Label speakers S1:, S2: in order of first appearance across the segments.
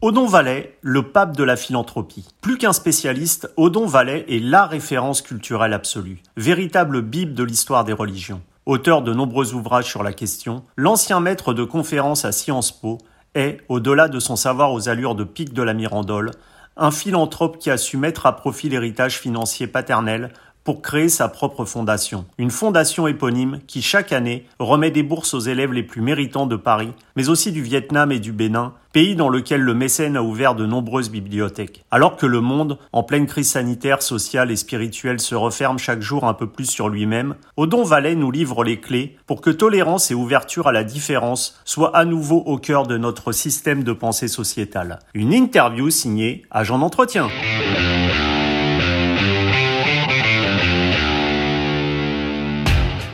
S1: Odon Vallet, le pape de la philanthropie. Plus qu'un spécialiste, Odon Vallet est la référence culturelle absolue, véritable bible de l'histoire des religions. Auteur de nombreux ouvrages sur la question, l'ancien maître de conférences à Sciences Po est, au-delà de son savoir aux allures de pic de la Mirandole, un philanthrope qui a su mettre à profit l'héritage financier paternel pour créer sa propre fondation. Une fondation éponyme qui chaque année remet des bourses aux élèves les plus méritants de Paris, mais aussi du Vietnam et du Bénin, pays dans lequel le mécène a ouvert de nombreuses bibliothèques. Alors que le monde, en pleine crise sanitaire, sociale et spirituelle, se referme chaque jour un peu plus sur lui-même, Odon Vallet nous livre les clés pour que tolérance et ouverture à la différence soient à nouveau au cœur de notre système de pensée sociétale. Une interview signée Agent d'entretien.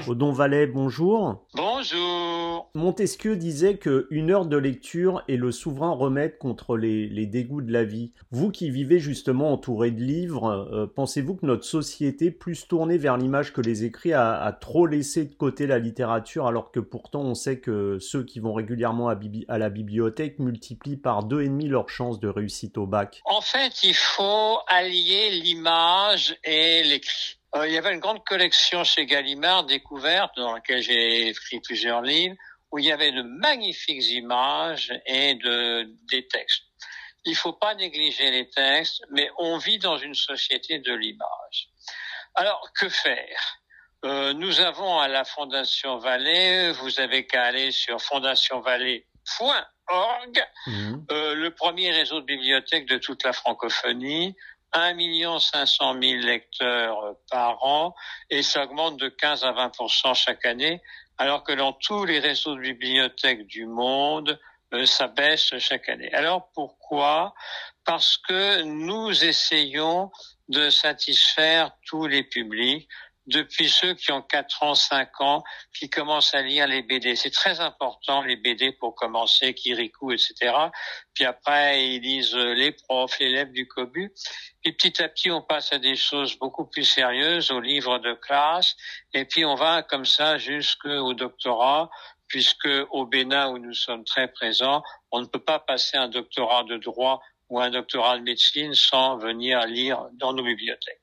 S1: Odon bonjour.
S2: Bonjour.
S1: Montesquieu disait que une heure de lecture est le souverain remède contre les, dégoûts de la vie. Vous qui vivez justement entouré de livres, euh, pensez-vous que notre société, plus tournée vers l'image que les écrits, a, trop laissé de côté la littérature, alors que pourtant on sait que ceux qui vont régulièrement à, à la bibliothèque multiplient par deux et demi leurs chances de réussite au bac?
S2: En fait, il faut allier l'image et l'écrit. Euh, il y avait une grande collection chez Gallimard découverte dans laquelle j'ai écrit plusieurs livres où il y avait de magnifiques images et de, des textes. Il faut pas négliger les textes, mais on vit dans une société de l'image. Alors, que faire? Euh, Nous avons à la Fondation Vallée, vous avez qu'à aller sur fondationvallée.org, mmh. euh, le premier réseau de bibliothèques de toute la francophonie, 1 500 000 lecteurs par an et ça augmente de 15 à 20% chaque année, alors que dans tous les réseaux de bibliothèques du monde, euh, ça baisse chaque année. Alors pourquoi? Parce que nous essayons de satisfaire tous les publics depuis ceux qui ont 4 ans, 5 ans, qui commencent à lire les BD. C'est très important, les BD, pour commencer, Kirikou, etc. Puis après, ils lisent les profs, les élèves du COBU. Puis petit à petit, on passe à des choses beaucoup plus sérieuses, aux livres de classe. Et puis, on va comme ça jusqu'au doctorat, puisque au Bénin, où nous sommes très présents, on ne peut pas passer un doctorat de droit ou un doctorat de médecine sans venir lire dans nos bibliothèques.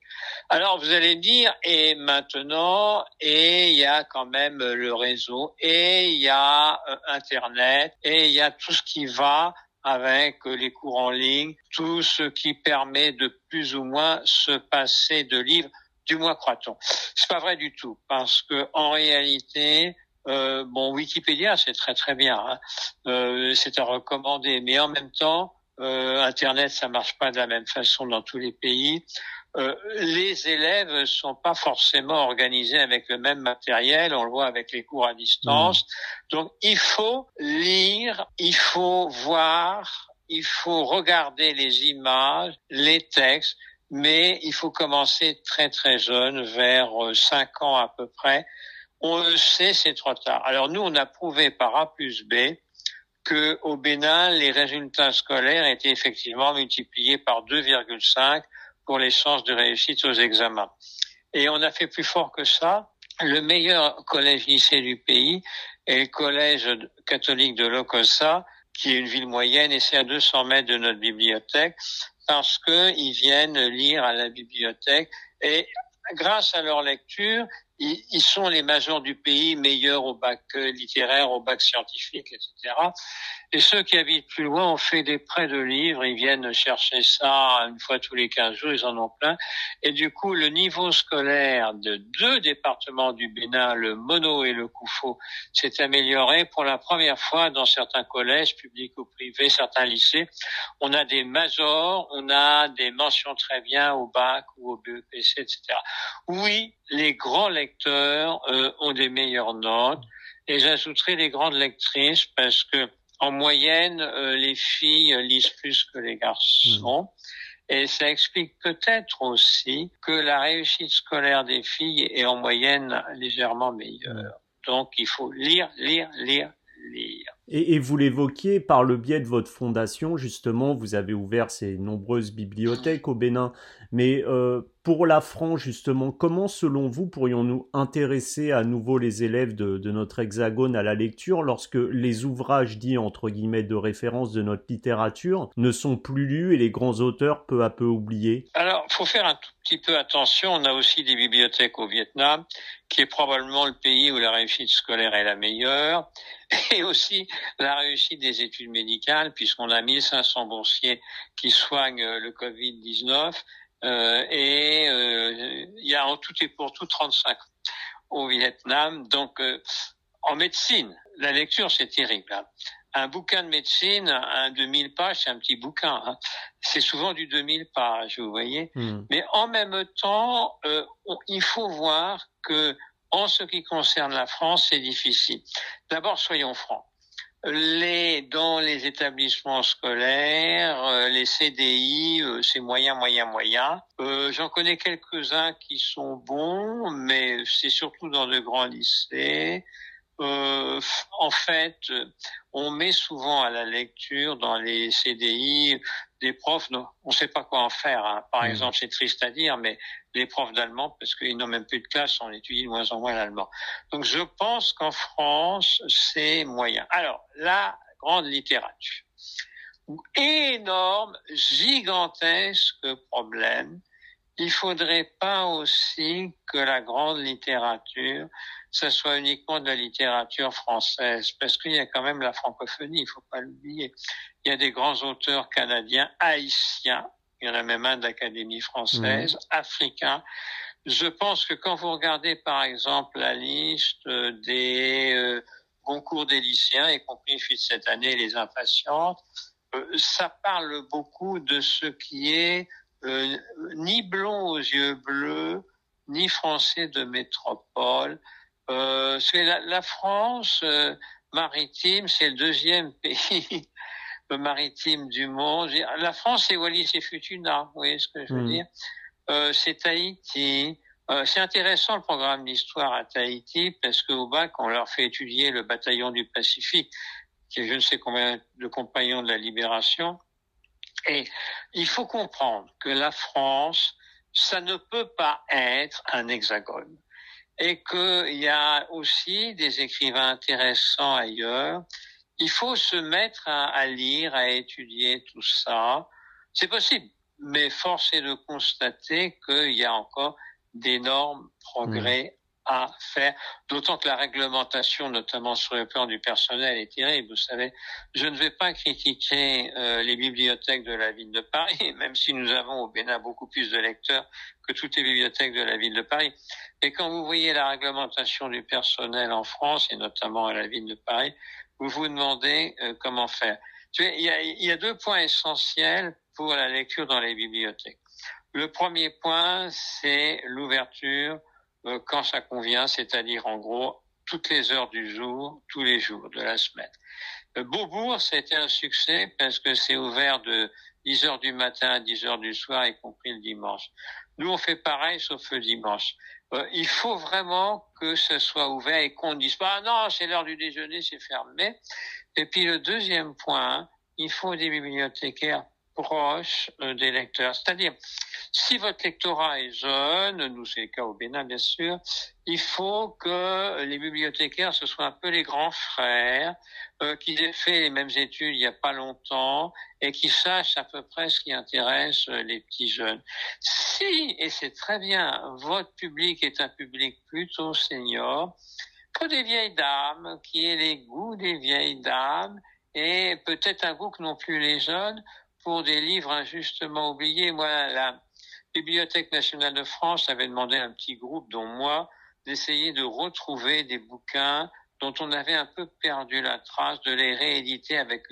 S2: Alors vous allez dire, et maintenant, et il y a quand même le réseau, et il y a euh, Internet, et il y a tout ce qui va avec les cours en ligne, tout ce qui permet de plus ou moins se passer de livres, du moins croit-on. C'est pas vrai du tout, parce que en réalité, euh, bon, Wikipédia, c'est très très bien, hein. euh, c'est à recommander, mais en même temps, Internet, ça marche pas de la même façon dans tous les pays. Euh, les élèves sont pas forcément organisés avec le même matériel. On le voit avec les cours à distance. Mmh. Donc, il faut lire, il faut voir, il faut regarder les images, les textes, mais il faut commencer très très jeune, vers 5 euh, ans à peu près. On le sait, c'est trop tard. Alors nous, on a prouvé par A plus B que au Bénin, les résultats scolaires étaient effectivement multipliés par 2,5 pour les chances de réussite aux examens. Et on a fait plus fort que ça. Le meilleur collège-lycée du pays est le collège catholique de Lokossa, qui est une ville moyenne et c'est à 200 mètres de notre bibliothèque, parce qu'ils viennent lire à la bibliothèque et grâce à leur lecture, ils, sont les majors du pays, meilleurs au bac littéraire, au bac scientifique, etc. Et ceux qui habitent plus loin ont fait des prêts de livres, ils viennent chercher ça une fois tous les 15 jours, ils en ont plein. Et du coup, le niveau scolaire de deux départements du Bénin, le Mono et le Koufo, s'est amélioré pour la première fois dans certains collèges, publics ou privés, certains lycées. On a des majors, on a des mentions très bien au bac ou au BEPC, etc. Oui, les grands lecteurs euh, ont des meilleures notes. Et j'ajouterai les grandes lectrices parce que en moyenne, euh, les filles lisent plus que les garçons. Hmm. Et ça explique peut-être aussi que la réussite scolaire des filles est en moyenne légèrement meilleure. Hmm. Donc il faut lire, lire, lire, lire.
S1: Et, vous l'évoquiez par le biais de votre fondation, justement, vous avez ouvert ces nombreuses bibliothèques au Bénin. Mais euh, pour la France, justement, comment, selon vous, pourrions-nous intéresser à nouveau les élèves de, notre hexagone à la lecture lorsque les ouvrages dits, entre guillemets, de référence de notre littérature ne sont plus lus et les grands auteurs peu à peu oubliés?
S2: Alors, faut faire un tout petit peu attention. On a aussi des bibliothèques au Vietnam, qui est probablement le pays où la réussite scolaire est la meilleure et aussi la réussite des études médicales, puisqu'on a 1500 boursiers qui soignent le Covid-19, euh, et euh, il y a en tout et pour tout 35 au Vietnam. Donc, euh, en médecine, la lecture, c'est terrible. Hein. Un bouquin de médecine, un 2000 pages, c'est un petit bouquin. Hein. C'est souvent du 2000 pages, vous voyez. Hmm. Mais en même temps, euh, il faut voir que en ce qui concerne la France, c'est difficile. D'abord, soyons francs. Les, dans les établissements scolaires, euh, les CDI, euh, c'est moyen, moyen, moyen. Euh, J'en connais quelques-uns qui sont bons, mais c'est surtout dans de grands lycées. Euh, en fait, on met souvent à la lecture dans les CDI des profs, on ne sait pas quoi en faire. Hein. Par mmh. exemple, c'est triste à dire, mais les profs d'allemand, parce qu'ils n'ont même plus de classe, on étudie de moins en moins l'allemand. Donc je pense qu'en France, c'est moyen. Alors, la grande littérature. Énorme, gigantesque problème. Il faudrait pas aussi que la grande littérature ce soit uniquement de la littérature française, parce qu'il y a quand même la francophonie, il faut pas l'oublier. Il y a des grands auteurs canadiens, haïtiens, il y en a même un d'Académie française, mmh. africain. Je pense que quand vous regardez par exemple la liste des euh, concours des lycéens, y compris cette année les impatientes, euh, ça parle beaucoup de ce qui est euh, ni blond aux yeux bleus, ni français de métropole, euh, c'est la, France euh, maritime, c'est le deuxième pays maritime du monde. La France, c'est Wallis et Futuna, vous voyez ce que je veux hmm. dire? Euh, C'est Tahiti. Euh, c'est intéressant le programme d'histoire à Tahiti parce qu'au bac, on leur fait étudier le bataillon du Pacifique, qui est je ne sais combien de compagnons de la libération. Et il faut comprendre que la France, ça ne peut pas être un hexagone et qu'il y a aussi des écrivains intéressants ailleurs. Il faut se mettre à, lire, à étudier tout ça. C'est possible, mais force est de constater qu'il y a encore d'énormes progrès à faire, d'autant que la réglementation, notamment sur le plan du personnel, est terrible. Vous savez, je ne vais pas critiquer euh, les bibliothèques de la ville de Paris, même si nous avons au Bénin beaucoup plus de lecteurs que toutes les bibliothèques de la ville de Paris. Et quand vous voyez la réglementation du personnel en France, et notamment à la ville de Paris, vous vous demandez euh, comment faire. Il y, a, il y a deux points essentiels pour la lecture dans les bibliothèques. Le premier point, c'est l'ouverture euh, quand ça convient, c'est-à-dire en gros toutes les heures du jour, tous les jours de la semaine. Euh, Beaubourg, c'était un succès parce que c'est ouvert de 10 heures du matin à 10 heures du soir, y compris le dimanche. Nous, on fait pareil, sauf le dimanche. Euh, il faut vraiment que ce soit ouvert et qu'on ne dise pas, ah non, c'est l'heure du déjeuner, c'est fermé. Et puis le deuxième point, il faut des bibliothécaires proches des lecteurs. C'est-à-dire, si votre lectorat est jeune, nous c'est le cas au Bénin bien sûr, il faut que les bibliothécaires ce soient un peu les grands frères, euh, qu'ils aient fait les mêmes études il n'y a pas longtemps et qui sachent à peu près ce qui intéresse euh, les petits jeunes. Si, et c'est très bien, votre public est un public plutôt senior, que des vieilles dames, qui aient les goûts des vieilles dames et peut-être un goût que non plus les jeunes pour des livres injustement oubliés. Moi, la, Bibliothèque nationale de France avait demandé à un petit groupe, dont moi, d'essayer de retrouver des bouquins dont on avait un peu perdu la trace, de les rééditer avec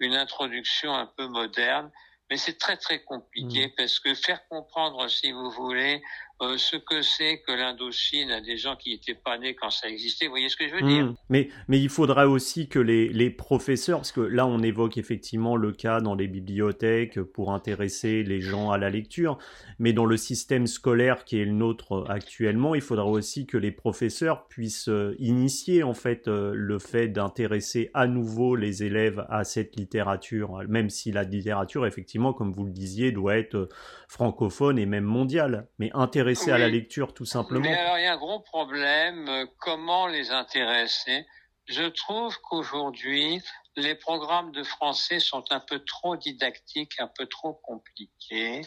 S2: une, introduction un peu moderne. Mais c'est très très compliqué mmh. parce que faire comprendre, si vous voulez, euh, ce que c'est que l'Indochine à des gens qui n'étaient pas nés quand ça existait. Vous voyez ce que je veux dire? Mmh.
S1: mais, mais il faudrait aussi que les, les, professeurs, parce que là on évoque effectivement le cas dans les bibliothèques pour intéresser les gens à la lecture, mais dans le système scolaire qui est le nôtre actuellement, il faudra aussi que les professeurs puissent euh, initier en fait euh, le fait d'intéresser à nouveau les élèves à cette littérature, même si la littérature effectivement, comme vous le disiez, doit être francophone et même mondiale, mais intéresser intéresser à la lecture tout simplement.
S2: Mais alors il y a un gros problème, euh, comment les intéresser? Je trouve qu'aujourd'hui, les programmes de français sont un peu trop didactiques, un peu trop compliqués.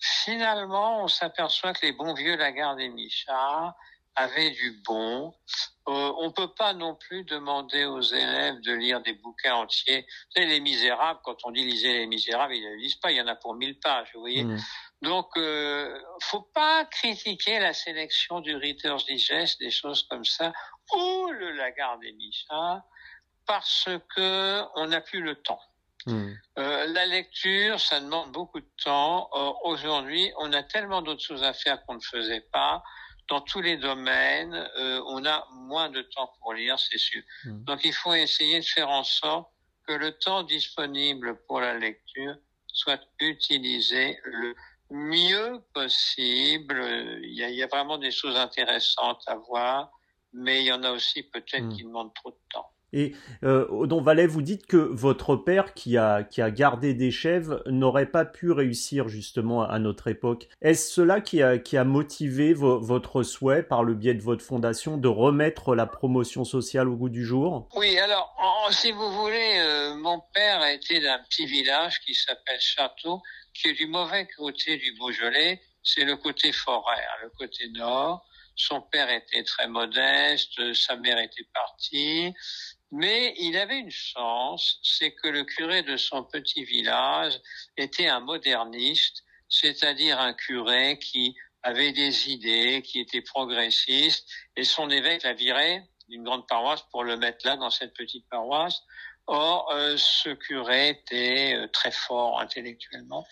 S2: Finalement, on s'aperçoit que les bons vieux Lagarde et Michard avaient du bon. Euh, on peut pas non plus demander aux élèves de lire des bouquins entiers. Vous savez, Les Misérables, quand on dit lisez Les Misérables, ils ne lisent pas, il y en a pour mille pages, vous voyez. Mmh. Donc, euh, faut pas critiquer la sélection du Reader's Digest, des choses comme ça, ou le Lagarde et Micha, parce que on n'a plus le temps. Hmm. Euh, la lecture, ça demande beaucoup de temps. Aujourd'hui, on a tellement d'autres choses à faire qu'on ne faisait pas. Dans tous les domaines, euh, on a moins de temps pour lire, c'est sûr. Hmm. Donc, il faut essayer de faire en sorte que le temps disponible pour la lecture soit utilisé le mieux possible. Il y, a, il y, a, vraiment des choses intéressantes à voir, mais il y en a aussi peut-être hmm. qui demandent trop de temps.
S1: Et euh, Odon Vallet, vous dites que votre père, qui a, qui a gardé des chèvres, n'aurait pas pu réussir justement à notre époque. Est-ce cela qui a, qui a motivé votre souhait, par le biais de votre fondation, de remettre la promotion sociale au goût du jour?
S2: Oui, alors, si vous voulez, euh, mon père a été d'un petit village qui s'appelle Château, qui est du mauvais côté du Beaujolais, c'est le côté forêt, le côté nord. Son père était très modeste, sa mère était partie, mais il avait une chance, c'est que le curé de son petit village était un moderniste, c'est-à-dire un curé qui avait des idées, qui était progressiste, et son évêque l'a viré d'une grande paroisse pour le mettre là dans cette petite paroisse. Or, euh, ce curé était euh, très fort intellectuellement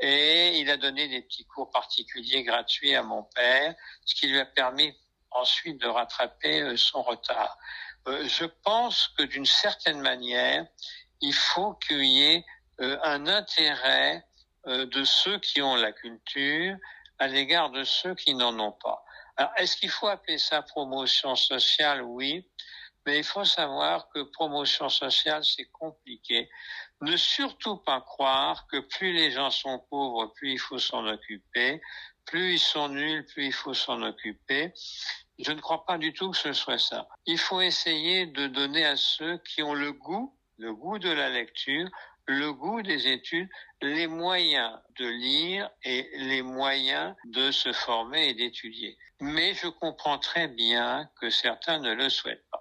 S2: et il a donné des petits cours particuliers gratuits à mon père, ce qui lui a permis ensuite de rattraper euh, son retard. je pense que d'une certaine manière, il faut qu'il y ait un intérêt de ceux qui ont la culture à l'égard de ceux qui n'en ont pas. Alors, est-ce qu'il faut appeler ça promotion sociale? Oui. Mais il faut savoir que promotion sociale, c'est compliqué. Ne surtout pas croire que plus les gens sont pauvres, plus il faut s'en occuper. Plus ils sont nuls, plus il faut s'en occuper. Je ne crois pas du tout que ce soit ça. Il faut essayer de donner à ceux qui ont le goût, le goût de la lecture, le goût des études, les moyens de lire et les moyens de se former et d'étudier. Mais je comprends très bien que certains ne le souhaitent pas.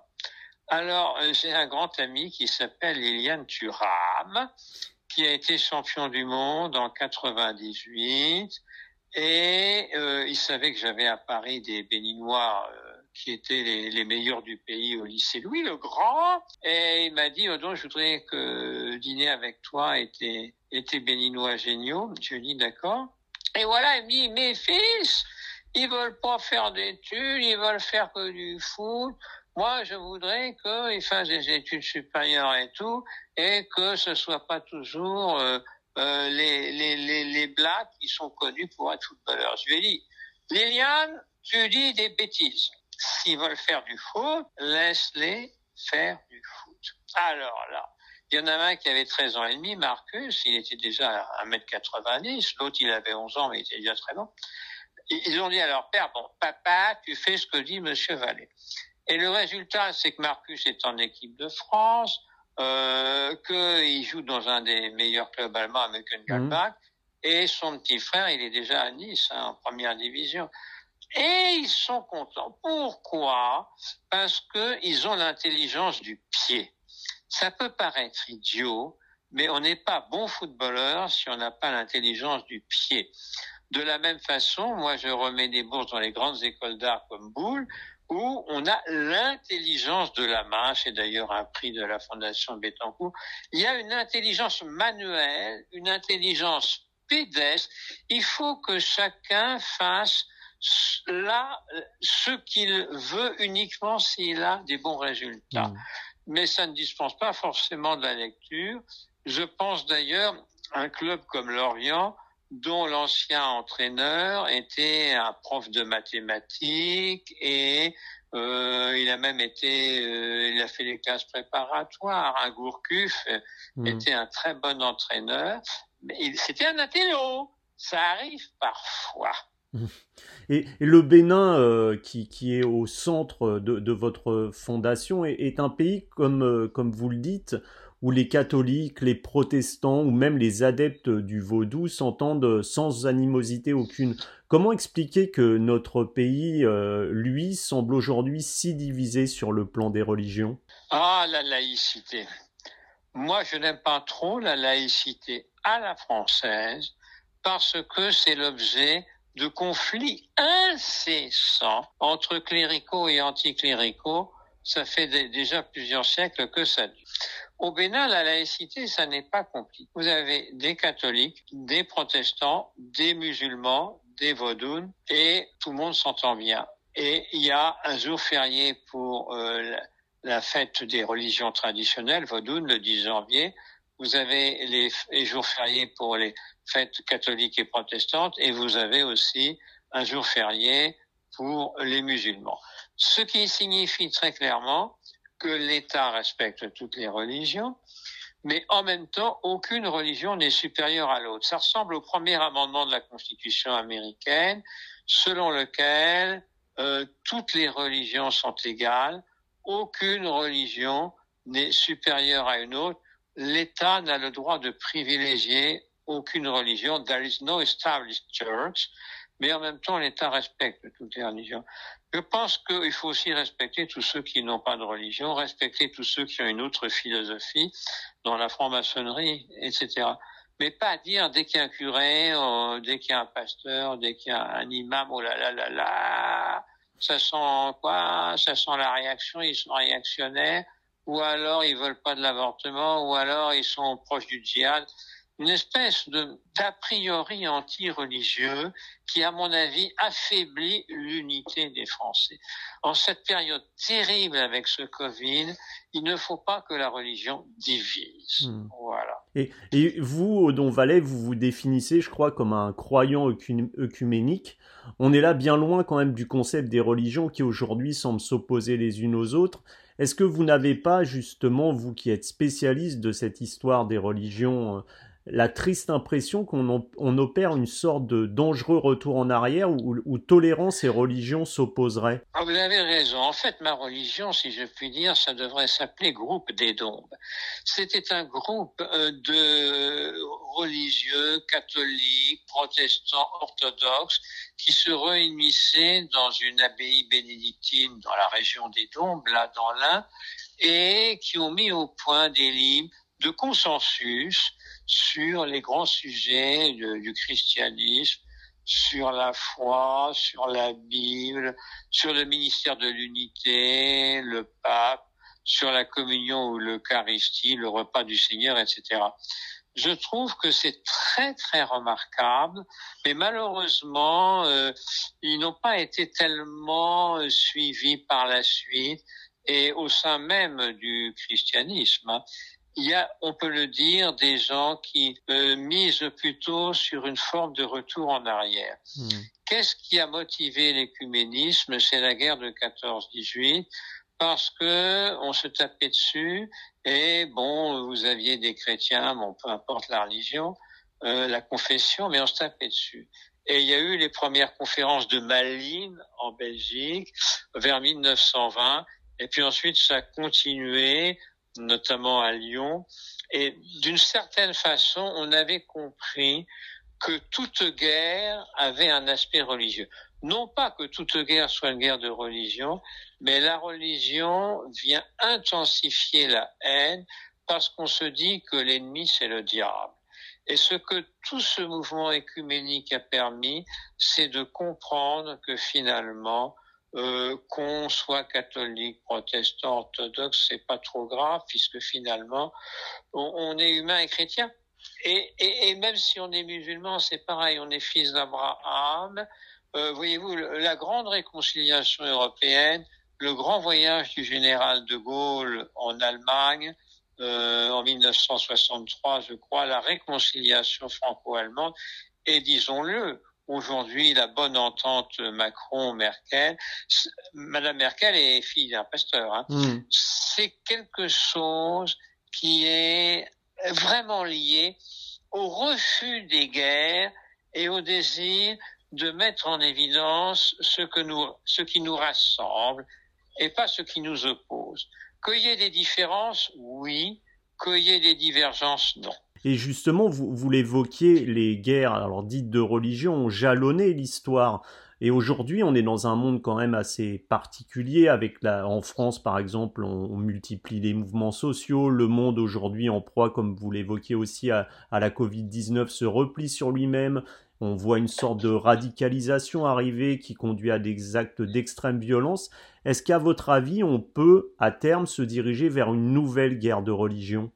S2: Alors, euh, j'ai un grand ami qui s'appelle Liliane Thuram, qui a été champion du monde en 98. Et euh, il savait que j'avais à Paris des Béninois euh, qui étaient les, meilleurs du pays au lycée Louis le Grand. Et il m'a dit, Odon, je voudrais que dîner avec toi était, était Béninois géniaux. Je lui ai dit, d'accord. Et voilà, il me dit, mes fils, ils veulent pas faire d'études, ils veulent faire que du foot. Moi, je voudrais qu'ils fassent des études supérieures et tout, et que ce soit pas toujours euh, euh, les, les, les, les blacks qui sont connus pour être footballeurs. Je lui ai dit, Liliane, tu dis des bêtises. S'ils veulent faire du foot, laisse-les faire du foot. Alors là, il y en a un qui avait 13 ans et demi, Marcus, il était déjà à 1m90, l'autre il avait 11 ans mais il était déjà très bon. Ils ont dit à leur père, bon, papa, tu fais ce que dit Monsieur Vallée. Et le résultat, c'est que Marcus est en équipe de France, euh, qu'il joue dans un des meilleurs clubs allemands, avec une mmh. et son petit frère, il est déjà à Nice, hein, en première division. Et ils sont contents. Pourquoi? Parce qu'ils ont l'intelligence du pied. Ça peut paraître idiot, mais on n'est pas bon footballeur si on n'a pas l'intelligence du pied. De la même façon, moi je remets des bourses dans les grandes écoles d'art comme Boulle, où on a l'intelligence de la main, c'est d'ailleurs un prix de la Fondation Bettencourt, il y a une intelligence manuelle, une intelligence pédestre, il faut que chacun fasse là ce qu'il veut uniquement s'il a des bons résultats. Mmh. Mais ça ne dispense pas forcément de la lecture. Je pense d'ailleurs à un club comme Lorient dont l'ancien entraîneur était un prof de mathématiques et euh, il a même été, euh, il a fait les classes préparatoires. Un Gourcuff mmh. était un très bon entraîneur, mais c'était un intello. Ça arrive parfois.
S1: Et, le Bénin, euh, qui, qui, est au centre de, de votre fondation, est, est, un pays, comme, comme vous le dites, où les catholiques, les protestants ou même les adeptes du vaudou s'entendent sans animosité aucune. Comment expliquer que notre pays, euh, lui, semble aujourd'hui si divisé sur le plan des religions?
S2: Ah, la laïcité. Moi, je n'aime pas trop la laïcité à la française parce que c'est l'objet de conflits incessants entre cléricaux et anticléricaux. Ça fait déjà plusieurs siècles que ça dure. Au Bénin, la laïcité, ça n'est pas compliqué. Vous avez des catholiques, des protestants, des musulmans, des vaudounes, et tout le monde s'entend bien. Et il y a un jour férié pour euh, la, fête des religions traditionnelles, vaudounes, le 10 janvier. Vous avez les jours fériés pour les fêtes catholiques et protestantes, et vous avez aussi un jour férié pour les musulmans. Ce qui signifie très clairement que l'État respecte toutes les religions, mais en même temps, aucune religion n'est supérieure à l'autre. Ça ressemble au premier amendement de la Constitution américaine, selon lequel euh, toutes les religions sont égales, aucune religion n'est supérieure à une autre. L'État n'a le droit de privilégier aucune religion. There is no established church mais en même temps, l'État respecte toutes les religions. Je pense qu'il faut aussi respecter tous ceux qui n'ont pas de religion, respecter tous ceux qui ont une autre philosophie dans la franc-maçonnerie, etc. Mais pas dire dès qu'il y a un curé, euh, dès qu'il y a un pasteur, dès qu'il y a un imam, oh là là là là, ça sent quoi? Ça sent la réaction, ils sont réactionnaires, ou alors ils veulent pas de l'avortement, ou alors ils sont proches du djihad une espèce de d'a priori anti-religieux qui, à mon avis, affaiblit l'unité des Français. En cette période terrible avec ce Covid, il ne faut pas que la religion divise. Hmm. Voilà.
S1: Et, et, vous, Odon Valais, vous vous définissez, je crois, comme un croyant œcuménique. On est là bien loin quand même du concept des religions qui aujourd'hui semblent s'opposer les unes aux autres. Est-ce que vous n'avez pas justement, vous qui êtes spécialiste de cette histoire des religions, euh, la triste impression qu'on on opère une sorte de dangereux retour en arrière où, tolérance et religion s'opposeraient.
S2: Ah, vous avez raison. En fait, ma religion, si je puis dire, ça devrait s'appeler groupe des Dombes. C'était un groupe euh, de religieux, catholiques, protestants, orthodoxes, qui se réunissaient dans une abbaye bénédictine dans la région des Dombes, là dans l'Ain, et qui ont mis au point des livres de consensus sur les grands sujets du christianisme, sur la foi, sur la Bible, sur le ministère de l'unité, le pape, sur la communion ou l'Eucharistie, le repas du Seigneur, etc. Je trouve que c'est très très remarquable, mais malheureusement, euh, ils n'ont pas été tellement euh, suivis par la suite et au sein même du christianisme. Hein il y a, on peut le dire, des gens qui euh, misent plutôt sur une forme de retour en arrière. Hmm. Qu'est-ce qui a motivé l'écuménisme? C'est la guerre de 14-18 parce que on se tapait dessus et bon, vous aviez des chrétiens, bon, peu importe la religion, euh, la confession, mais on se tapait dessus. Et il y a eu les premières conférences de Malines en Belgique vers 1920, et puis ensuite ça a continué notamment à Lyon. Et d'une certaine façon, on avait compris que toute guerre avait un aspect religieux. Non pas que toute guerre soit une guerre de religion, mais la religion vient intensifier la haine parce qu'on se dit que l'ennemi c'est le diable. Et ce que tout ce mouvement écuménique a permis, c'est de comprendre que finalement, euh, qu'on soit catholique, protestant, orthodoxe, c'est pas trop grave puisque finalement on, est humain et chrétien. Et, même si on est musulman, c'est pareil, on est fils d'Abraham, euh, voyez-vous, la grande réconciliation européenne, le grand voyage du général de Gaulle en Allemagne euh, en 1963, je crois, la réconciliation franco-allemande, et disons-le, aujourd'hui la bonne entente Macron-Merkel. Madame Merkel est fille d'un pasteur. Hein. Hmm. C'est quelque chose qui est vraiment lié au refus des guerres et au désir de mettre en évidence ce que nous, ce qui nous rassemble et pas ce qui nous oppose. Qu'il y ait des différences, oui. Qu'il y ait des divergences, non.
S1: Et justement, vous, vous l'évoquiez, les guerres alors dites de religion ont jalonné l'histoire. Et aujourd'hui, on est dans un monde quand même assez particulier. Avec la, en France, par exemple, on, multiplie les mouvements sociaux. Le monde aujourd'hui en proie, comme vous l'évoquiez aussi, à, à la Covid-19 se replie sur lui-même. On voit une sorte de radicalisation arriver qui conduit à des actes d'extrême violence. Est-ce qu'à votre avis, on peut à terme se diriger vers une nouvelle guerre de religion?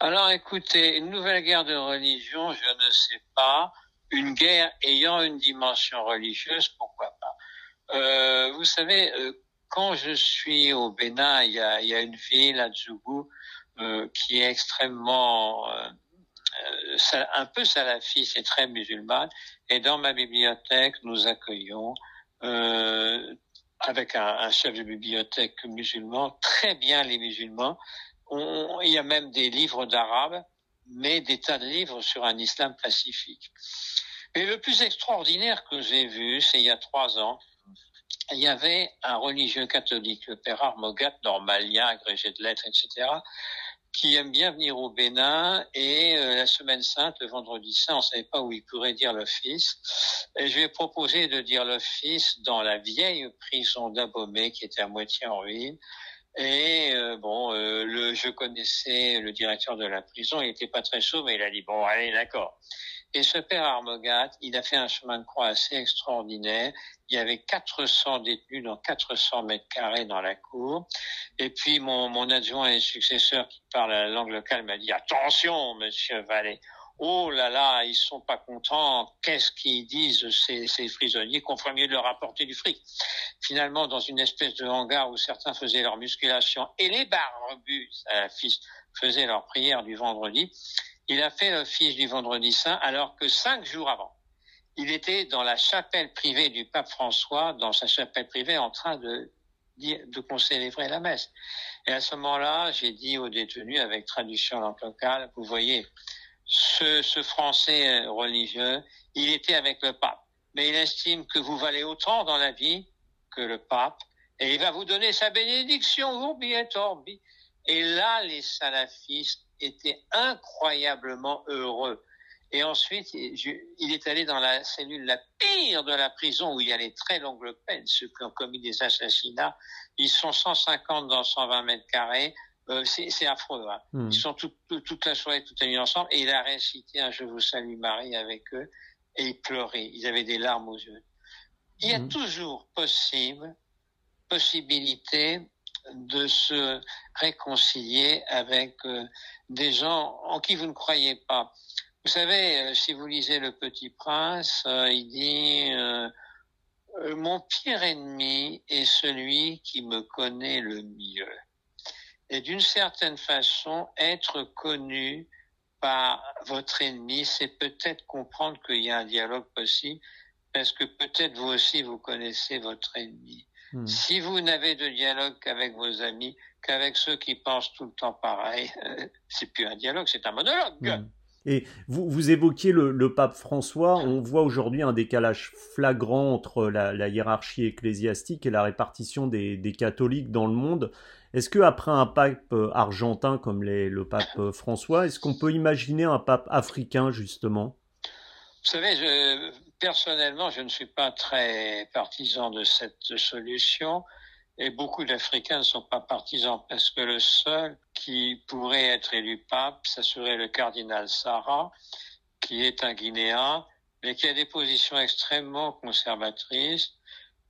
S2: Alors écoutez, une nouvelle guerre de religion, je ne sais pas. Une guerre ayant une dimension religieuse, pourquoi pas. Euh, vous savez, euh, quand je suis au Bénin, il y a, il y a une ville, à Djougou, euh, qui est extrêmement euh, euh, un peu salafiste et très musulmane. Et dans ma bibliothèque, nous accueillons avec un, un, chef de bibliothèque musulman très bien les musulmans il y a même des livres d'arabe, mais des tas de livres sur un islam pacifique. Et le plus extraordinaire que j'ai vu, c'est il y a trois ans, il y avait un religieux catholique, le père Armogat, normalien, agrégé de lettres, etc., qui aime bien venir au Bénin et euh, la semaine sainte, le vendredi saint, on ne savait pas où il pourrait dire l'office. Et je lui ai proposé de dire l'office dans la vieille prison d'Abomey qui était à moitié en ruine. Et euh, bon, euh, le, je connaissais le directeur de la prison, il était pas très chaud, mais il a dit bon, allez, d'accord. Et ce père Armogat, il a fait un chemin de croix assez extraordinaire. Il y avait 400 détenus dans 400 mètres carrés dans la cour. Et puis mon, mon adjoint et successeur qui parle la langue locale m'a dit attention, Monsieur Vallée, oh là là, ils sont pas contents, qu'est-ce qu'ils disent ces, ces qu'on ferait mieux de leur apporter du fric? Finalement, dans une espèce de hangar où certains faisaient leur musculation et les barbus fils faisaient leur prière du vendredi, il a fait l'office du vendredi saint alors que cinq jours avant, il était dans la chapelle privée du pape François, dans sa chapelle privée, en train de de la messe. Et à ce moment-là, j'ai dit aux détenus avec traduction locale, vous voyez, ce, ce Français religieux, il était avec le pape. Mais il estime que vous valez autant dans la vie que le pape, et il va vous donner sa bénédiction, urbi et orbi. Et là, les salafistes étaient incroyablement heureux. Et ensuite, il est allé dans la cellule la pire de la prison où il y a les très longues peines, ceux qui ont commis des assassinats. Ils sont 150 dans 120 mètres carrés. Euh, c'est affreux. Hein. Hmm. Ils sont toute la soirée, toute la nuit ensemble. Et il a récité un Je vous salue Marie avec eux. Et ils pleuraient. Ils avaient des larmes aux yeux. Il y a hmm. toujours possible, possibilité de se réconcilier avec euh, des gens en qui vous ne croyez pas. Vous savez, euh, si vous lisez Le Petit Prince, il dit Mon pire ennemi est celui qui me connaît le mieux et d'une certaine façon, être connu par votre ennemi, c'est peut-être comprendre qu'il y a un dialogue possible, parce que peut-être vous aussi, vous connaissez votre ennemi. Hmm. Si vous n'avez de dialogue qu'avec vos amis, qu'avec ceux qui pensent tout le temps pareil, c'est plus un dialogue, c'est un monologue. Hmm.
S1: Et vous, vous évoquiez le, pape François. On voit aujourd'hui un décalage flagrant entre la, hiérarchie ecclésiastique et la répartition des, catholiques dans le monde. Est-ce que après un pape euh, argentin comme le pape euh, François, est-ce qu'on peut imaginer un pape africain justement?
S2: Vous savez, personnellement, je ne suis pas très partisan de cette solution. Et beaucoup d'Africains ne sont pas partisans parce que le seul qui pourrait être élu pape, ça serait le cardinal Sarah, qui est un Guinéen, mais qui a des positions extrêmement conservatrices.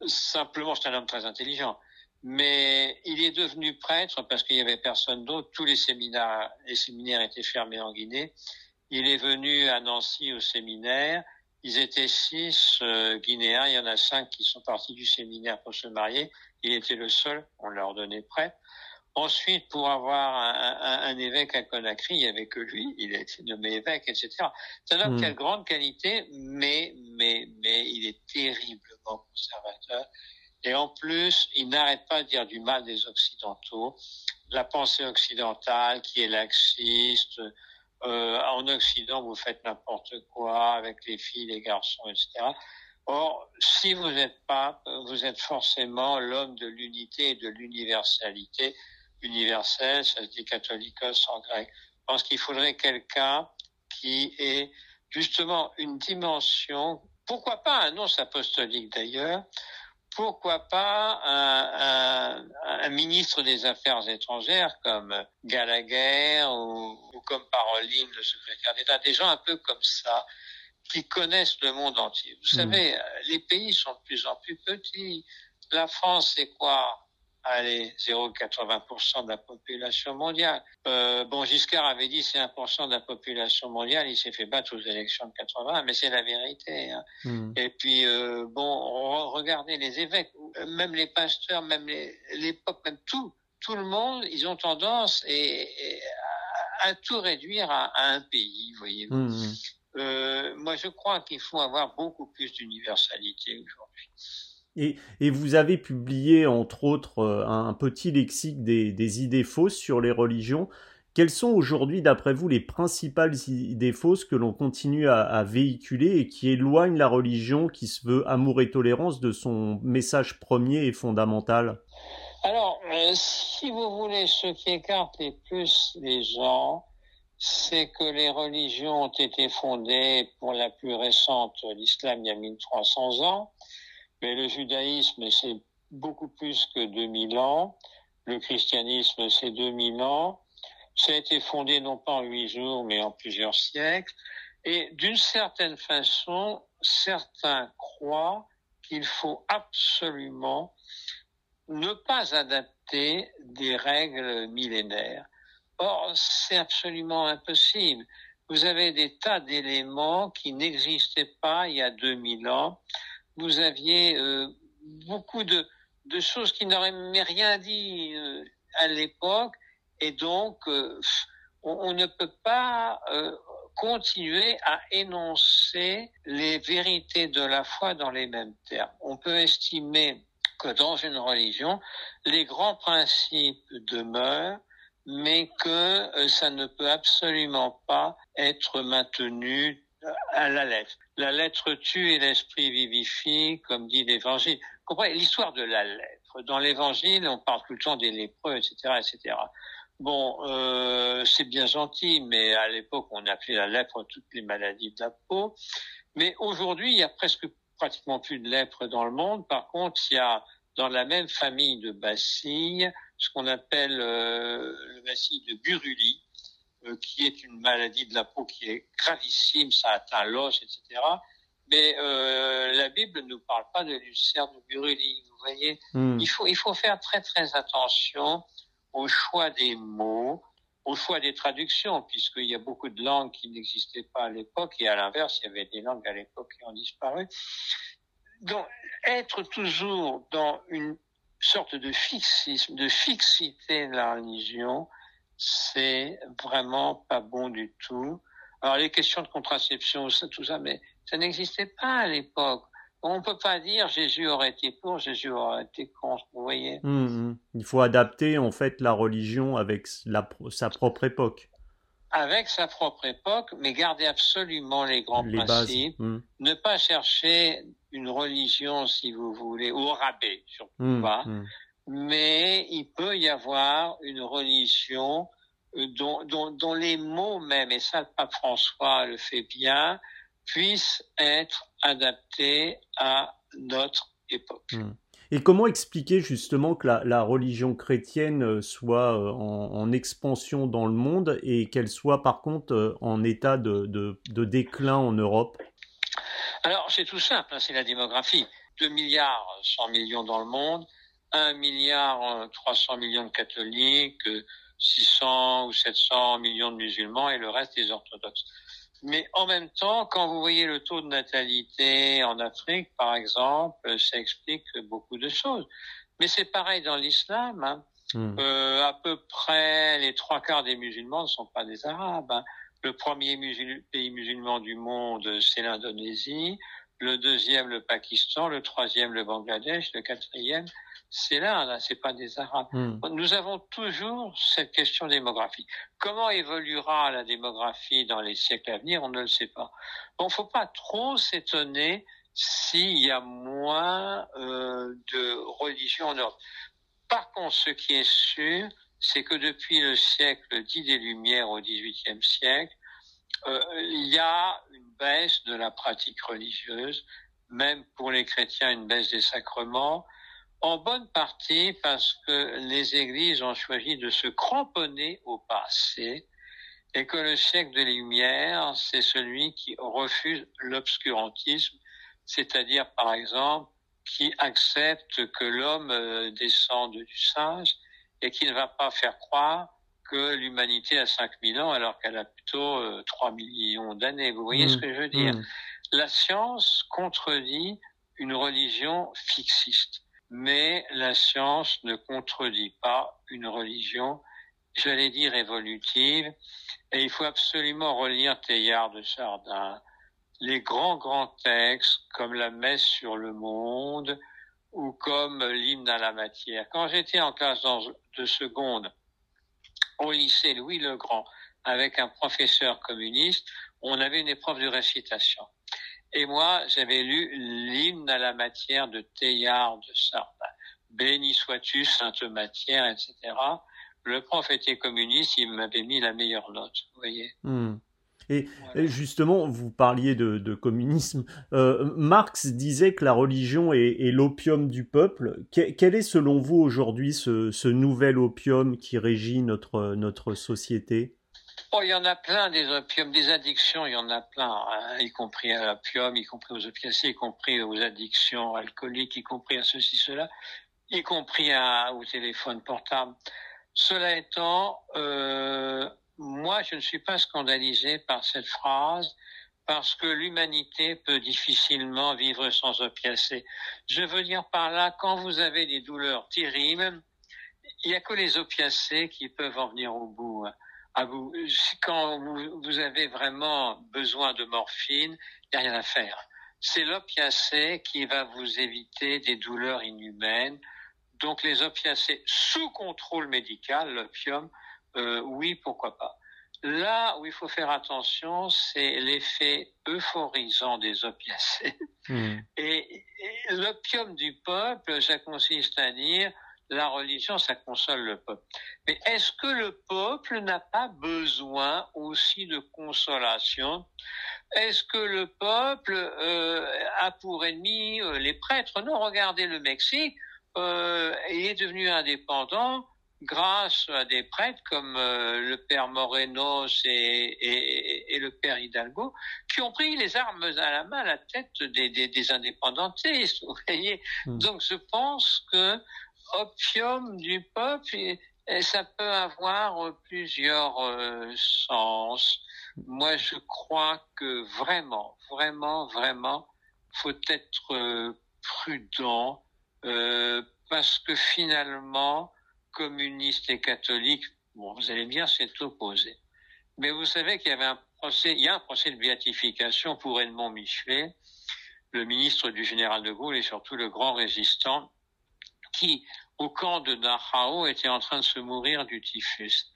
S2: Simplement, c'est un homme très intelligent. Mais il est devenu prêtre parce qu'il y avait personne d'autre. Tous les séminaires, les séminaires étaient fermés en Guinée. Il est venu à Nancy au séminaire. Ils étaient six euh, Guinéens, il y en a cinq qui sont partis du séminaire pour se marier. Il était le seul, on leur donnait prêt. Ensuite, pour avoir un, un, évêque à Conakry, il n'y avait que lui, il a été nommé évêque, etc. C'est un homme qui a de grandes qualités, mais, mais, mais il est terriblement conservateur. Et en plus, il n'arrête pas de dire du mal des Occidentaux, la pensée occidentale qui est laxiste. Euh, en Occident, vous faites n'importe quoi avec les filles, les garçons, etc. Or, si vous êtes pas, vous êtes forcément l'homme de l'unité et de l'universalité universel, ça se dit catholicos en grec. Je pense qu'il faudrait quelqu'un qui ait justement une dimension, pourquoi pas un nonce apostolique d'ailleurs, pourquoi pas un, un, ministre des Affaires étrangères comme Gallagher ou, ou comme Paroline, le secrétaire d'État, des gens un peu comme ça, qui connaissent le monde entier. Vous mmh. savez, les pays sont de plus en plus petits. La France, c'est quoi? Allez, 0,80% de la population mondiale. Euh, bon, Giscard avait dit c'est 1% de la population mondiale, il s'est fait battre aux élections de 80, mais c'est la vérité. Hein. Hmm. Et puis, euh, bon, regardez les évêques, même les pasteurs, même les, les même tout, tout le monde, ils ont tendance et, à, tout réduire à, un pays, voyez-vous. Hmm. Euh, moi, je crois qu'il faut avoir beaucoup plus d'universalité aujourd'hui.
S1: Et, vous avez publié, entre autres, euh, un petit lexique des, idées fausses sur les religions. Quelles sont aujourd'hui, d'après vous, les principales idées fausses que l'on continue à, à, véhiculer et qui éloignent la religion qui se veut amour et tolérance de son message premier et fondamental?
S2: Alors, euh, si vous voulez, ce qui écarte les plus les gens, c'est que les religions ont été fondées, pour la plus récente, l'islam, il y a 1300 ans, mais le judaïsme, c'est beaucoup plus que 2000 ans. Le christianisme, c'est 2000 ans. Ça a été fondé non pas en huit jours, mais en plusieurs siècles. Et d'une certaine façon, certains croient qu'il faut absolument ne pas adapter des règles millénaires. Or, c'est absolument impossible. Vous avez des tas d'éléments qui n'existaient pas il y a 2000 ans vous aviez euh, beaucoup de, de, choses qui n'auraient rien dit euh, à l'époque, et donc euh, on, on, ne peut pas continuer à énoncer les vérités de la foi dans les mêmes termes. On peut estimer que dans une religion, les grands principes demeurent, mais que ça ne peut absolument pas être maintenu à la lettre. La lettre tue et l'esprit vivifie, comme dit l'Évangile. Comprenez l'histoire de la lettre. Dans l'Évangile, on parle tout le temps des lépreux, etc., etc. Bon, euh, c'est bien gentil, mais à l'époque, on appelait la lèpre toutes les maladies de la peau. Mais aujourd'hui, il y a presque pratiquement plus de lèpre dans le monde. Par contre, il y a dans la même famille de bacilles ce qu'on appelle euh, le bacille de Buruli, euh, qui est une maladie de la peau qui est gravissime, ça atteint l'os, etc. Mais euh, la Bible ne nous parle pas de l'ulcère de Buruli, vous voyez. Hmm. Il, faut, il faut faire très très attention au choix des mots, au choix des traductions, puisqu'il y a beaucoup de langues qui n'existaient pas à l'époque, et à l'inverse, il y avait des langues à l'époque qui ont disparu. Donc, être toujours dans une sorte de fixisme, de fixité de la religion, c'est vraiment pas bon du tout. Alors les questions de contraception, tout ça, mais ça n'existait pas à l'époque. On ne peut pas dire Jésus aurait été pour, Jésus aurait été contre, vous voyez.
S1: Hum, hum. Il faut adapter en fait la religion avec la, sa propre époque.
S2: Avec sa propre époque, mais garder absolument les grands principes. Hum. Ne pas chercher une religion, si vous voulez, au rabais, surtout pas mais il peut y avoir une religion euh, dont, dont, dont, les mots même, et ça le pape François le fait bien, puissent être adaptés à notre époque. Hmm.
S1: Et comment expliquer justement que la, la religion chrétienne euh, soit euh, en, en, expansion dans le monde et qu'elle soit par contre en état de, de, de déclin en Europe?
S2: Alors c'est tout simple, hein, c'est la démographie. 2 milliards 100 millions dans le monde, 1 milliard 300 millions de catholiques, 600 ou 700 millions de musulmans et le reste des orthodoxes. Mais en même temps, quand vous voyez le taux de natalité en Afrique, par exemple, ça explique beaucoup de choses. Mais c'est pareil dans l'islam. Hein. Hmm. Euh, à peu près les trois quarts des musulmans ne sont pas des Arabes. Hein. Le premier pays musulman du monde, c'est l'Indonésie. Le deuxième, le Pakistan. Le troisième, le Bangladesh. Le quatrième, c'est l'Inde. Hein, c'est pas des Arabes. Hmm. Nous avons toujours cette question démographique. Comment évoluera la démographie dans les siècles à venir On ne le sait pas. Bon, faut pas trop s'étonner s'il y a moins euh, de religions en Europe. Par contre, ce qui est sûr, c'est que depuis le siècle dit des Lumières au XVIIIe siècle, euh, il y a une baisse de la pratique religieuse, même pour les chrétiens, une baisse des sacrements, en bonne partie parce que les églises ont choisi de se cramponner au passé et que le siècle des Lumières, c'est celui qui refuse l'obscurantisme, c'est-à-dire par exemple qui accepte que l'homme euh, descende du singe et qui ne va pas faire croire que l'humanité a 5000 ans alors qu'elle a plutôt 3 euh, millions d'années. Vous voyez ce mmh. que je veux dire? mmh. La science contredit une religion fixiste, mais la science ne contredit pas une religion, j'allais dire évolutive, et il faut absolument relire Teilhard de Chardin, les grands, grands textes comme la messe sur le monde ou comme l'hymne à la matière. Quand j'étais en classe de seconde au lycée Louis le Grand avec un professeur communiste, on avait une épreuve de récitation. Et moi, j'avais lu l'hymne à la matière de Teilhard de Sardin. Béni sois-tu, sainte matière, etc. Le prof était communiste, il m'avait mis la meilleure note, vous voyez.
S1: Hmm. Et, justement, vous parliez de, communisme. Euh, Marx disait que la religion est, l'opium du peuple. quel est selon vous aujourd'hui ce, nouvel opium qui régit notre, notre société?
S2: Oh, il y en a plein des opiums, des addictions, il y en a plein, hein, y compris à l'opium, y compris aux opiacés, y compris aux addictions alcooliques, y compris à ceci, cela, y compris à, au téléphone portable. Cela étant, euh, moi, je ne suis pas scandalisé par cette phrase parce que l'humanité peut difficilement vivre sans opiacés. Je veux dire par là, quand vous avez des douleurs terribles, il n'y a que les opiacés qui peuvent en venir au bout. Vous, quand vous, avez vraiment besoin de morphine, il n'y a rien à faire. C'est l'opiacé qui va vous éviter des douleurs inhumaines. Donc les opiacés sous contrôle médical, l'opium, euh, oui, pourquoi pas. Là où il faut faire attention, c'est l'effet euphorisant des opiacés. Hmm. Et, l'opium du peuple, ça consiste à dire la religion, ça console le peuple. Mais est-ce que le peuple n'a pas besoin aussi de consolation? Est-ce que le peuple euh, a pour ennemi euh, les prêtres? Non, regardez le Mexique, euh, il est devenu indépendant grâce à des prêtres comme le père Morenos et, et, le père Hidalgo, qui ont pris les armes à la main à la tête des, des, des indépendantistes. Vous voyez? Hmm. Donc je pense que opium du peuple, et, ça peut avoir plusieurs euh, sens. Moi, je crois que vraiment, vraiment, vraiment, faut être euh, prudent parce que finalement, communistes et catholiques, bon, vous allez bien, c'est opposé. Mais vous savez qu'il y avait un procès, il y a un procès de béatification pour Edmond Michelet, le ministre du général de Gaulle et surtout le grand résistant, qui, au camp de Dachau, était en train de se mourir du typhus.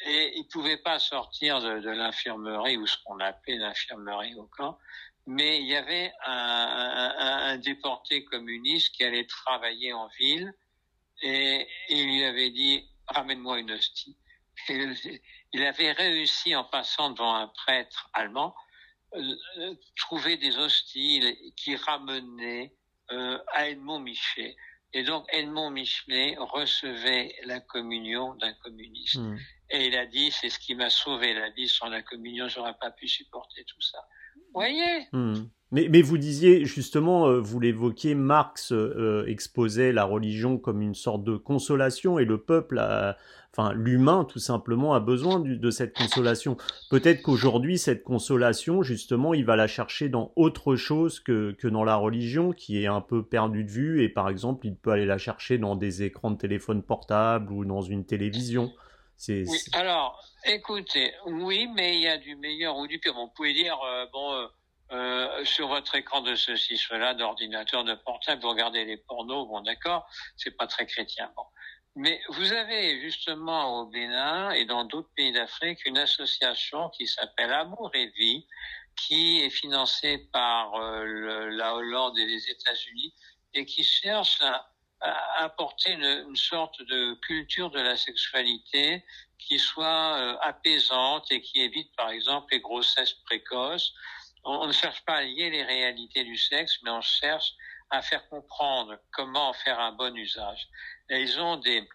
S2: Et il pouvait pas sortir de, l'infirmerie, ou ce qu'on appelait l'infirmerie au camp, mais il y avait un, déporté communiste qui allait travailler en ville, et, il lui avait dit ramène-moi une hostie. il avait réussi en passant devant un prêtre allemand euh, trouver des hosties qui ramenaient euh, à Edmond Michelet. Et donc Edmond Michelet recevait la communion d'un communiste. Hmm. Et il a dit, c'est ce qui m'a sauvé la vie. Sans la communion, j'aurais pas pu supporter tout ça. Vous voyez? Hmm.
S1: Mais, mais, vous disiez justement, euh, vous l'évoquiez, Marx euh, exposait la religion comme une sorte de consolation et le peuple, a, enfin l'humain tout simplement, a besoin de cette consolation. Peut-être qu'aujourd'hui, cette consolation, justement, il va la chercher dans autre chose que, que dans la religion, qui est un peu perdue de vue. Et par exemple, il peut aller la chercher dans des écrans de téléphone portable ou dans une télévision.
S2: Oui, alors, écoutez, oui, mais il y a du meilleur ou du pire. Bon, vous pouvez dire, euh, bon euh, sur votre écran de ceci, cela, d'ordinateur, de portable, vous regardez les pornos, bon d'accord, c'est pas très chrétien. Bon. Mais vous avez justement au Bénin et dans d'autres pays d'Afrique une association qui s'appelle Amour et Vie, qui est financée par euh, la Hollande et les États-Unis et qui cherche à, apporter une, une, sorte de culture de la sexualité qui soit euh, apaisante et qui évite par exemple les grossesses précoces on, ne cherche pas à lier les réalités du sexe, mais on cherche à faire comprendre comment en faire un bon usage. Ils ont des,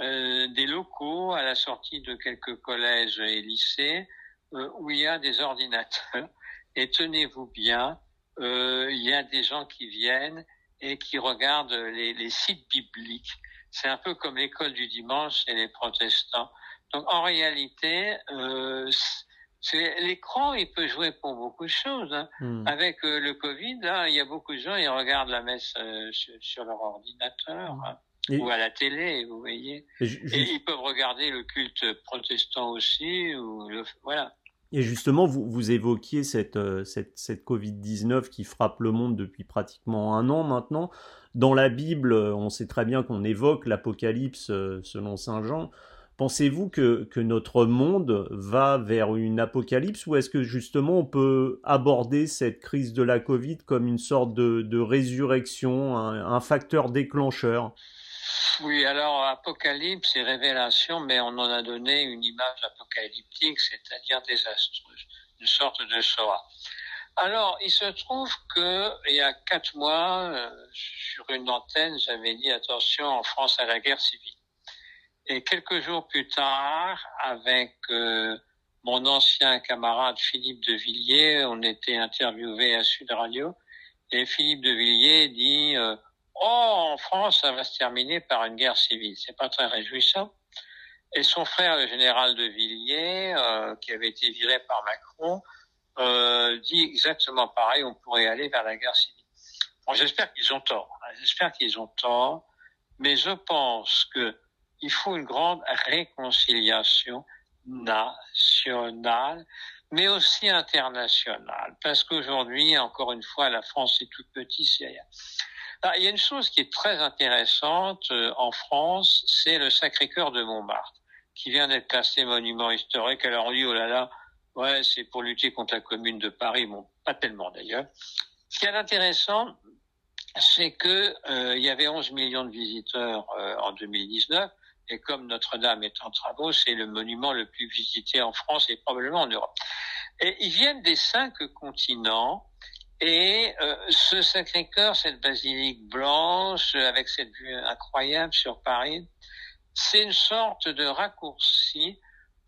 S2: euh, des locaux à la sortie de quelques collèges et lycées euh, où il y a des ordinateurs. Et tenez-vous bien, euh, il y a des gens qui viennent et qui regardent les, les sites bibliques. C'est un peu comme l'école du dimanche et les protestants. Donc en réalité, euh, l'écran, il peut jouer pour beaucoup de choses. Hein. Hmm. Avec euh, le Covid, là, il y a beaucoup de gens, ils regardent la messe euh, sur, leur ordinateur hein, ou à la télé, vous voyez. Et, ils peuvent regarder le culte protestant aussi, ou voilà.
S1: Et justement, vous, vous évoquiez cette, euh, cette, cette Covid-19 qui frappe le monde depuis pratiquement un an maintenant. Dans la Bible, on sait très bien qu'on évoque l'Apocalypse selon Saint Jean. Pensez-vous que, notre monde va vers une apocalypse ou est-ce que justement on peut aborder cette crise de la Covid comme une sorte de, résurrection, un, un, facteur déclencheur?
S2: Oui, alors apocalypse et révélation, mais on en a donné une image apocalyptique, c'est-à-dire désastreuse, une sorte de Shoah. Alors, il se trouve que il y a quatre mois, euh, sur une antenne, j'avais dit attention en France à la guerre civile. Et quelques jours plus tard, avec euh, mon ancien camarade Philippe de Villiers, on était interviewé à Sud Radio, et Philippe de Villiers dit euh, Oh, en France, ça va se terminer par une guerre civile. C'est pas très réjouissant. Et son frère, le général de Villiers, euh, qui avait été viré par Macron, dit exactement pareil. On pourrait aller vers la guerre civile. Bon, j'espère qu'ils ont tort. Hein. J'espère qu'ils ont tort, mais je pense que il faut une grande réconciliation nationale, mais aussi internationale, parce qu'aujourd'hui, encore une fois, la France est toute petite. Ah, il y a une chose qui est très intéressante euh, en France, c'est le Sacré-Cœur de Montmartre, qui vient d'être classé monument historique. Alors on dit, oh là là, ouais, c'est pour lutter contre la commune de Paris. Bon, pas tellement d'ailleurs. Ce qui est intéressant, c'est que euh, il y avait 11 millions de visiteurs euh, en 2019 et comme Notre-Dame est en travaux, c'est le monument le plus visité en France et probablement en Europe. Et ils viennent des cinq continents. Et euh, ce Sacré-Cœur, cette basilique blanche, avec cette vue incroyable sur Paris, c'est une sorte de raccourci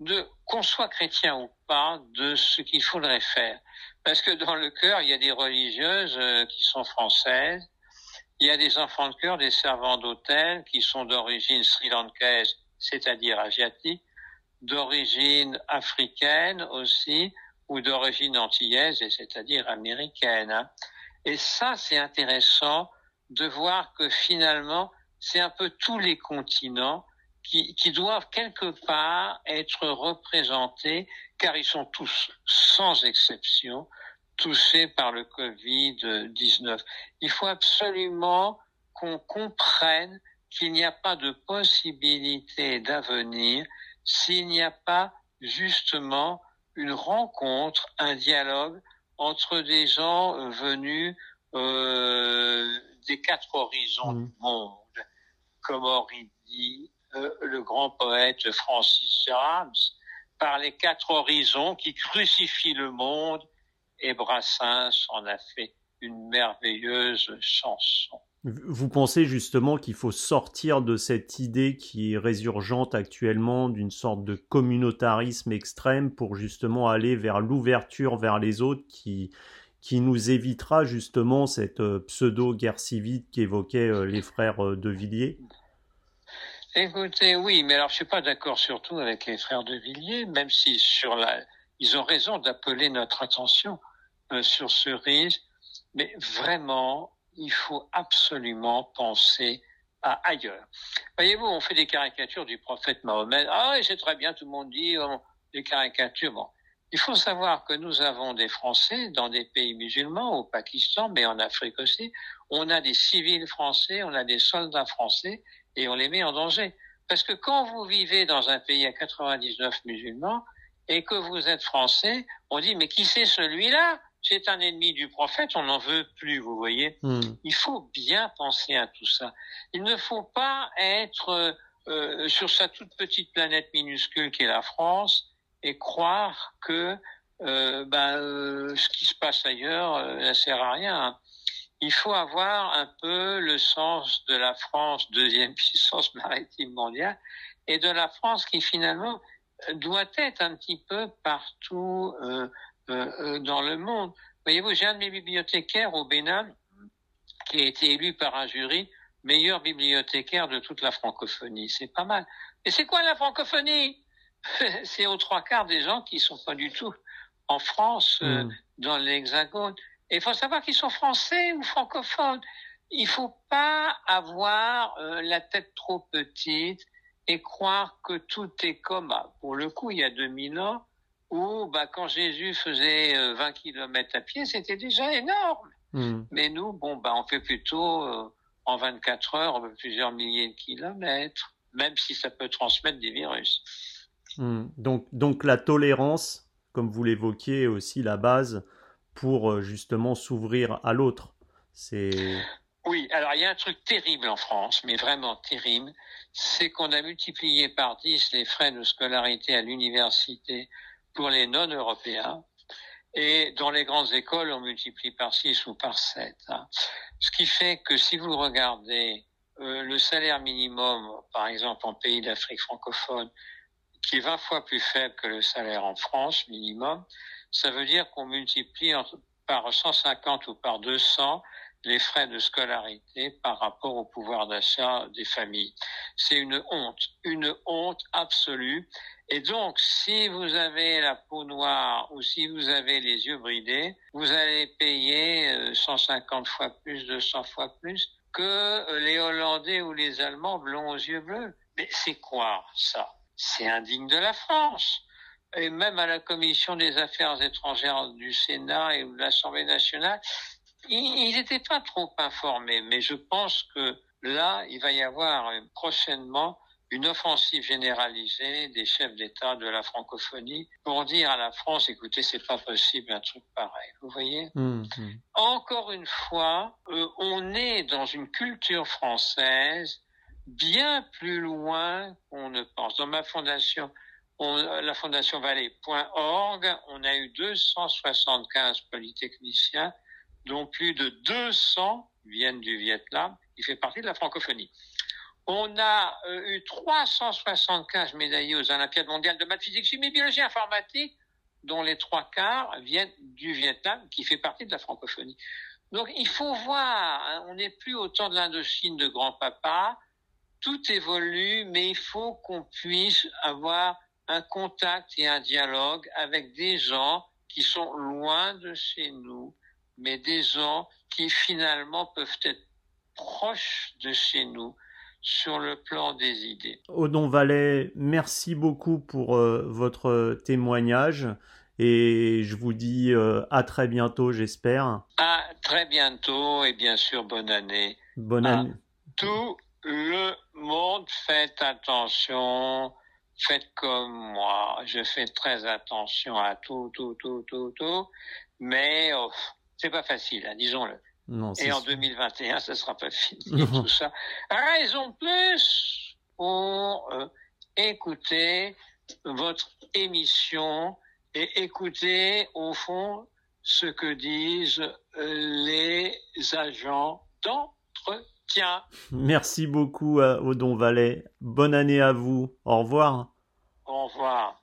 S2: de qu'on soit chrétien ou pas, de ce qu'il faudrait faire. Parce que dans le cœur, il y a des religieuses euh, qui sont françaises, il y a des enfants de cœur, des servants d'hôtel qui sont d'origine sri-lankaise, c'est-à-dire asiatique, d'origine africaine aussi, ou d'origine antillaise, c'est-à-dire américaine. Hein. Et ça, c'est intéressant de voir que finalement, c'est un peu tous les continents qui, qui, doivent quelque part être représentés, car ils sont tous, sans exception, touchés par le Covid-19. Il faut absolument qu'on comprenne qu'il n'y a pas de possibilité d'avenir s'il n'y a pas justement une rencontre, un dialogue entre des gens euh, venus euh, des quatre horizons mmh. du monde, comme aurait dit euh, le grand poète Francis Rams, par les quatre horizons qui crucifient le monde et Brassens en a fait une merveilleuse chanson.
S1: Vous pensez justement qu'il faut sortir de cette idée qui est résurgente actuellement d'une sorte de communautarisme extrême pour justement aller vers l'ouverture vers les autres qui, qui nous évitera justement cette pseudo-guerre civile qu'évoquaient les frères de Villiers?
S2: Écoutez, oui, mais alors je suis pas d'accord surtout avec les frères de Villiers, même si sur la, ils ont raison d'appeler notre attention sur ce risque, mais vraiment, il faut absolument penser à ailleurs. Voyez-vous, on fait des caricatures du prophète Mahomet. Ah oui, c'est très bien, tout le monde dit oh, des caricatures. Bon, il faut savoir que nous avons des Français dans des pays musulmans, au Pakistan, mais en Afrique aussi. On a des civils français, on a des soldats français, et on les met en danger. Parce que quand vous vivez dans un pays à 99 musulmans et que vous êtes français, on dit mais qui c'est celui-là? C'est un ennemi du prophète, on n'en veut plus, vous voyez. Hmm. Il faut bien penser à tout ça. Il ne faut pas être euh, sur sa toute petite planète minuscule qui est la France et croire que euh, ben, euh, ce qui se passe ailleurs euh, ne sert à rien. Il faut avoir un peu le sens de la France, deuxième puissance maritime mondiale, et de la France qui finalement doit être un petit peu partout euh, euh, euh, dans le monde. Voyez-vous, j'ai un de mes bibliothécaires au Bénin qui a été élu par un jury meilleur bibliothécaire de toute la francophonie. C'est pas mal. Et c'est quoi la francophonie? C'est aux trois quarts des gens qui sont pas du tout en France, euh, hmm. dans l'Hexagone. Et il faut savoir qu'ils sont français ou francophones. Il faut pas avoir la tête trop petite et croire que tout est comme, ah, pour le coup, il y a 2000 ans, où bah, quand Jésus faisait 20 euh, km à pied, c'était déjà énorme. Hmm. Mais nous, bon, bah, on fait plutôt euh, en 24 heures plusieurs milliers de kilomètres, même si ça peut transmettre des virus.
S1: Hmm. Donc, donc la tolérance, comme vous l'évoquiez, est aussi la base pour euh, justement s'ouvrir à l'autre. C'est
S2: oui, alors il y a un truc terrible en France, mais vraiment terrible, c'est qu'on a multiplié par 10 les frais de scolarité à l'université pour les non-européens. Et dans les grandes écoles, on multiplie par 6 ou par 7. Hein. Ce qui fait que si vous regardez euh, le salaire minimum, par exemple en pays d'Afrique francophone, qui est 20 fois plus faible que le salaire en France minimum, ça veut dire qu'on multiplie par 150 ou par 200 les frais de scolarité par rapport au pouvoir d'achat des familles. C'est une honte, une honte absolue. Et donc, si vous avez la peau noire ou si vous avez les yeux bridés, vous allez payer 150 euh, fois plus, 200 fois plus que euh, les Hollandais ou les Allemands blonds aux yeux bleus. Mais c'est quoi ça? C'est indigne de la France. Et même à la commission des affaires étrangères du Sénat et de l'Assemblée nationale, il n'était pas trop informé, mais je pense que là, il va y avoir prochainement une offensive généralisée des chefs d'État de la francophonie pour dire à la France, écoutez, c'est pas possible un truc pareil. Vous voyez? Mmh, mmh. Encore une fois, euh, on est dans une culture française bien plus loin qu'on ne pense. Dans ma fondation, la fondation Vallée.org, on a eu 275 polytechniciens dont plus de 200 viennent du Vietnam, qui fait partie de la francophonie. On a euh, eu 375 médaillés aux Olympiades mondiales de maths, physique, chimie, biologie, informatique, dont les trois quarts viennent du Vietnam, qui fait partie de la francophonie. Donc il faut voir, hein, on n'est plus au temps de l'Indochine de grand-papa, tout évolue, mais il faut qu'on puisse avoir un contact et un dialogue avec des gens qui sont loin de chez nous, mais des gens qui finalement peuvent être proches de chez nous sur le plan des idées.
S1: Odon Vallet, merci beaucoup pour euh, votre témoignage et je vous dis euh, à très bientôt, j'espère.
S2: À très bientôt et bien sûr bonne année.
S1: Bonne année.
S2: Tout le monde, faites attention, faites comme moi. Je fais très attention à tout, tout, tout, tout, tout, mais oh, c'est pas facile, hein, disons-le. Et en 2021, ce sera pas fini tout ça. Raison plus pour euh, écouter votre émission et écouter au fond ce que disent euh, les agents d'entretien.
S1: Merci beaucoup à Odon Vallet. Bonne année à vous. Au revoir.
S2: Au revoir.